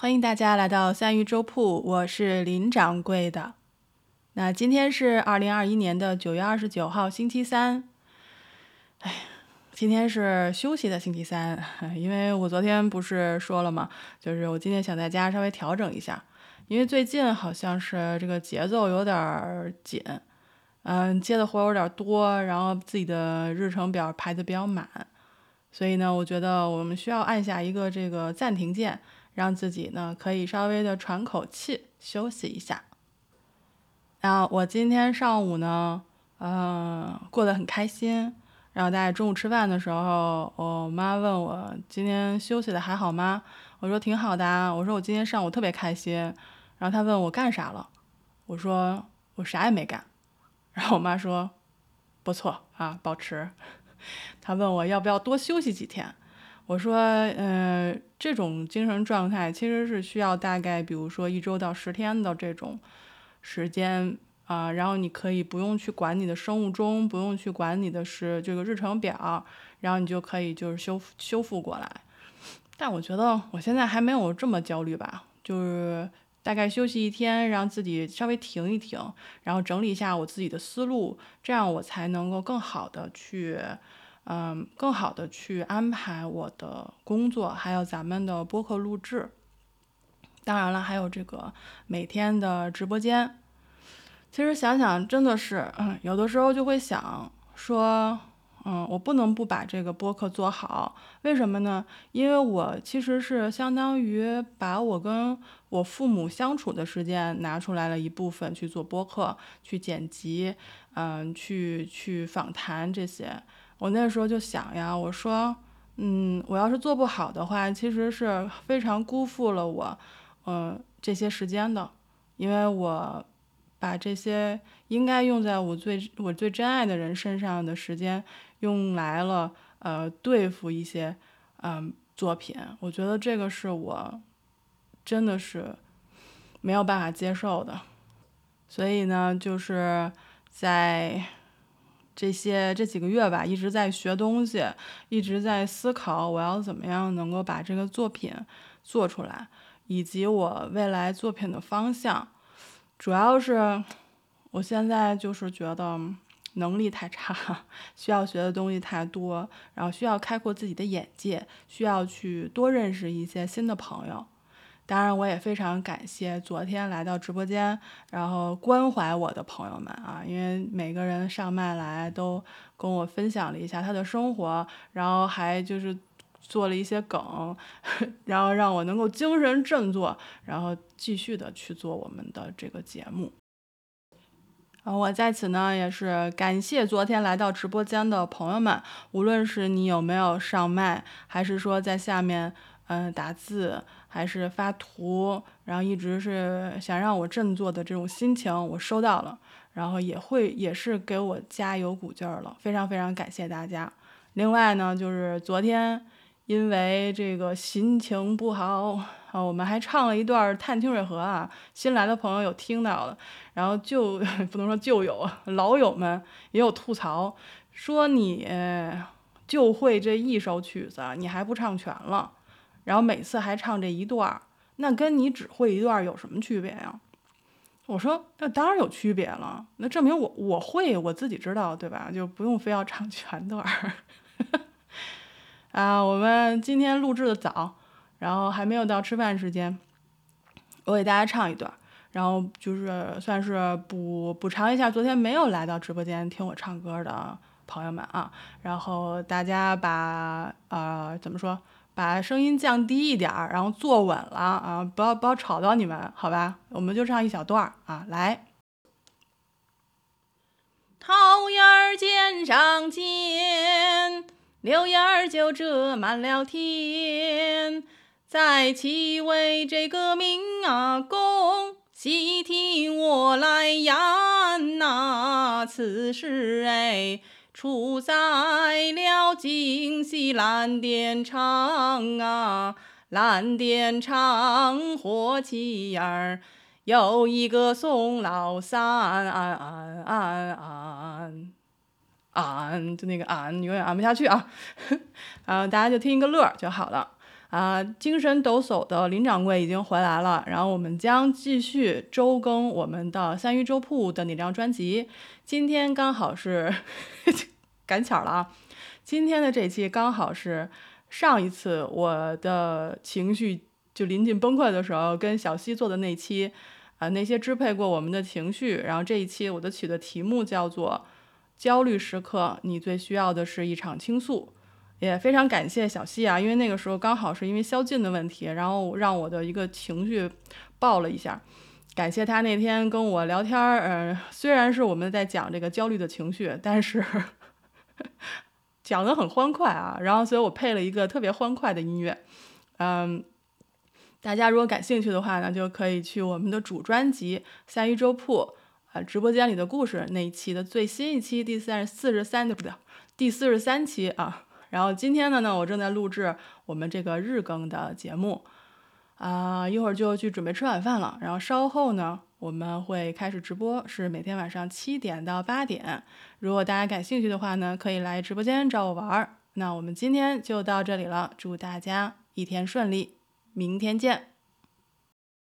欢迎大家来到三鱼粥铺，我是林掌柜的。那今天是二零二一年的九月二十九号，星期三。哎，今天是休息的星期三，因为我昨天不是说了吗？就是我今天想在家稍微调整一下，因为最近好像是这个节奏有点紧，嗯，接的活有点多，然后自己的日程表排的比较满，所以呢，我觉得我们需要按下一个这个暂停键。让自己呢可以稍微的喘口气，休息一下。然后我今天上午呢，嗯，过得很开心。然后在中午吃饭的时候，我妈问我今天休息的还好吗？我说挺好的啊。我说我今天上午特别开心。然后她问我干啥了？我说我啥也没干。然后我妈说不错啊，保持。她问我要不要多休息几天？我说，嗯，这种精神状态其实是需要大概，比如说一周到十天的这种时间啊，然后你可以不用去管你的生物钟，不用去管你的是这个日程表，然后你就可以就是修复修复过来。但我觉得我现在还没有这么焦虑吧，就是大概休息一天，让自己稍微停一停，然后整理一下我自己的思路，这样我才能够更好的去。嗯，更好的去安排我的工作，还有咱们的播客录制。当然了，还有这个每天的直播间。其实想想，真的是，嗯，有的时候就会想说，嗯，我不能不把这个播客做好。为什么呢？因为我其实是相当于把我跟我父母相处的时间拿出来了一部分去做播客，去剪辑，嗯，去去访谈这些。我那时候就想呀，我说，嗯，我要是做不好的话，其实是非常辜负了我，嗯，这些时间的，因为我把这些应该用在我最我最真爱的人身上的时间，用来了，呃，对付一些，嗯，作品，我觉得这个是我真的是没有办法接受的，所以呢，就是在。这些这几个月吧，一直在学东西，一直在思考我要怎么样能够把这个作品做出来，以及我未来作品的方向。主要是我现在就是觉得能力太差，需要学的东西太多，然后需要开阔自己的眼界，需要去多认识一些新的朋友。当然，我也非常感谢昨天来到直播间，然后关怀我的朋友们啊，因为每个人上麦来都跟我分享了一下他的生活，然后还就是做了一些梗，然后让我能够精神振作，然后继续的去做我们的这个节目。啊，我在此呢也是感谢昨天来到直播间的朋友们，无论是你有没有上麦，还是说在下面嗯打字。还是发图，然后一直是想让我振作的这种心情，我收到了，然后也会也是给我加油鼓劲儿了，非常非常感谢大家。另外呢，就是昨天因为这个心情不好啊，我们还唱了一段《探清水河》啊，新来的朋友有听到了，然后就 不能说旧友，老友们也有吐槽，说你就会这一首曲子，你还不唱全了。然后每次还唱这一段儿，那跟你只会一段儿有什么区别呀？我说那当然有区别了，那证明我我会我自己知道对吧？就不用非要唱全段儿。啊，我们今天录制的早，然后还没有到吃饭时间，我给大家唱一段，然后就是算是补补偿一下昨天没有来到直播间听我唱歌的朋友们啊。然后大家把呃怎么说？把声音降低一点儿，然后坐稳了啊，不要不要吵到你们，好吧？我们就唱一小段儿啊，来。桃叶儿尖上尖，柳叶儿就遮满了天。在其为这个名啊公，细听我来言呐，此事哎。处在了京西蓝靛厂啊，蓝靛厂火器儿有一个宋老三，俺俺就那个俺永远俺不下去啊，啊，大家就听一个乐就好了。啊，精神抖擞的林掌柜已经回来了，然后我们将继续周更我们的三鱼粥铺的那张专辑。今天刚好是 赶巧了啊！今天的这期刚好是上一次我的情绪就临近崩溃的时候，跟小西做的那期啊，那些支配过我们的情绪。然后这一期我的取的题目叫做“焦虑时刻，你最需要的是一场倾诉”。也非常感谢小西啊，因为那个时候刚好是因为宵禁的问题，然后让我的一个情绪爆了一下。感谢他那天跟我聊天儿，呃，虽然是我们在讲这个焦虑的情绪，但是 讲得很欢快啊。然后，所以我配了一个特别欢快的音乐。嗯，大家如果感兴趣的话呢，就可以去我们的主专辑《三鱼粥铺》啊直播间里的故事那一期的最新一期，第三四十三的不对，第四十三期啊。然后今天的呢，我正在录制我们这个日更的节目，啊，一会儿就去准备吃晚饭了。然后稍后呢，我们会开始直播，是每天晚上七点到八点。如果大家感兴趣的话呢，可以来直播间找我玩儿。那我们今天就到这里了，祝大家一天顺利，明天见。